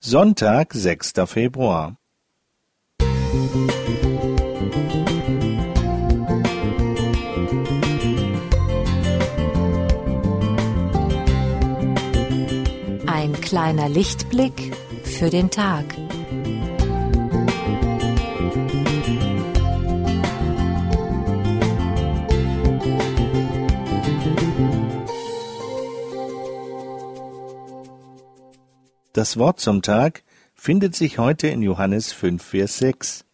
Sonntag, sechster Februar. Ein kleiner Lichtblick für den Tag. Das Wort zum Tag findet sich heute in Johannes 5, Vers 6.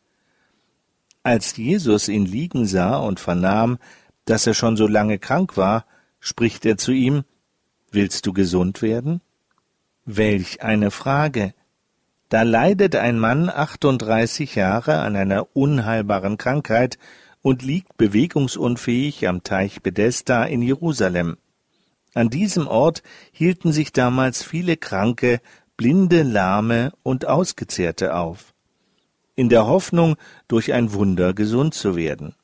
Als Jesus ihn liegen sah und vernahm, dass er schon so lange krank war, spricht er zu ihm, Willst du gesund werden? Welch eine Frage! Da leidet ein Mann 38 Jahre an einer unheilbaren Krankheit und liegt bewegungsunfähig am Teich Bethesda in Jerusalem. An diesem Ort hielten sich damals viele Kranke, Blinde, Lahme und Ausgezehrte auf, in der Hoffnung, durch ein Wunder gesund zu werden.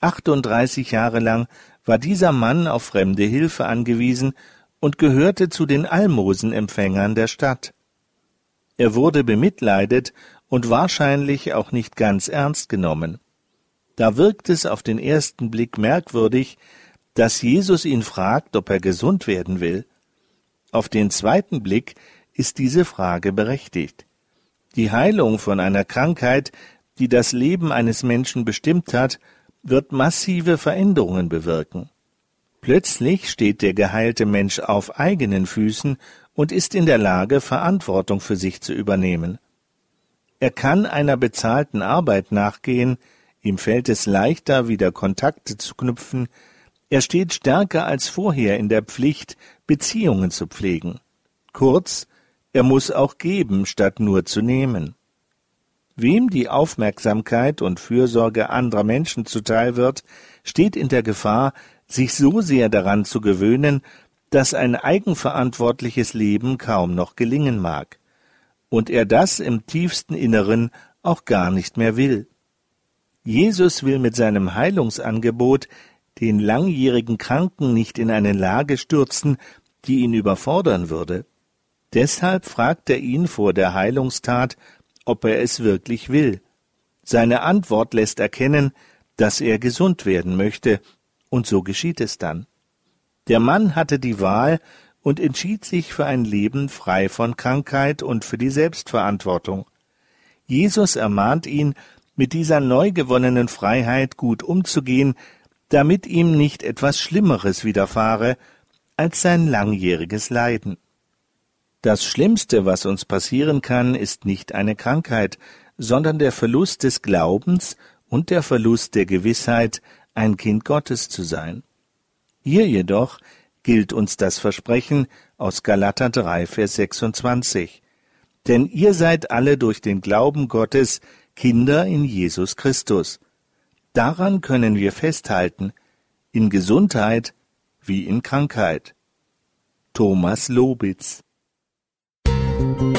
38 Jahre lang war dieser Mann auf fremde Hilfe angewiesen und gehörte zu den Almosenempfängern der Stadt. Er wurde bemitleidet und wahrscheinlich auch nicht ganz ernst genommen. Da wirkt es auf den ersten Blick merkwürdig, dass Jesus ihn fragt, ob er gesund werden will. Auf den zweiten Blick ist diese Frage berechtigt. Die Heilung von einer Krankheit, die das Leben eines Menschen bestimmt hat, wird massive Veränderungen bewirken. Plötzlich steht der geheilte Mensch auf eigenen Füßen und ist in der Lage, Verantwortung für sich zu übernehmen. Er kann einer bezahlten Arbeit nachgehen, ihm fällt es leichter, wieder Kontakte zu knüpfen, er steht stärker als vorher in der Pflicht, Beziehungen zu pflegen. Kurz, er muss auch geben, statt nur zu nehmen. Wem die Aufmerksamkeit und Fürsorge anderer Menschen zuteil wird, steht in der Gefahr, sich so sehr daran zu gewöhnen, dass ein eigenverantwortliches Leben kaum noch gelingen mag, und er das im tiefsten Inneren auch gar nicht mehr will. Jesus will mit seinem Heilungsangebot den langjährigen Kranken nicht in eine Lage stürzen, die ihn überfordern würde. Deshalb fragt er ihn vor der Heilungstat, ob er es wirklich will. Seine Antwort lässt erkennen, dass er gesund werden möchte, und so geschieht es dann. Der Mann hatte die Wahl und entschied sich für ein Leben frei von Krankheit und für die Selbstverantwortung. Jesus ermahnt ihn, mit dieser neu gewonnenen Freiheit gut umzugehen, damit ihm nicht etwas Schlimmeres widerfahre als sein langjähriges Leiden. Das Schlimmste, was uns passieren kann, ist nicht eine Krankheit, sondern der Verlust des Glaubens und der Verlust der Gewissheit, ein Kind Gottes zu sein. Hier jedoch gilt uns das Versprechen aus Galater 3, Vers 26. Denn ihr seid alle durch den Glauben Gottes Kinder in Jesus Christus. Daran können wir festhalten, in Gesundheit wie in Krankheit. Thomas Lobitz Thank you.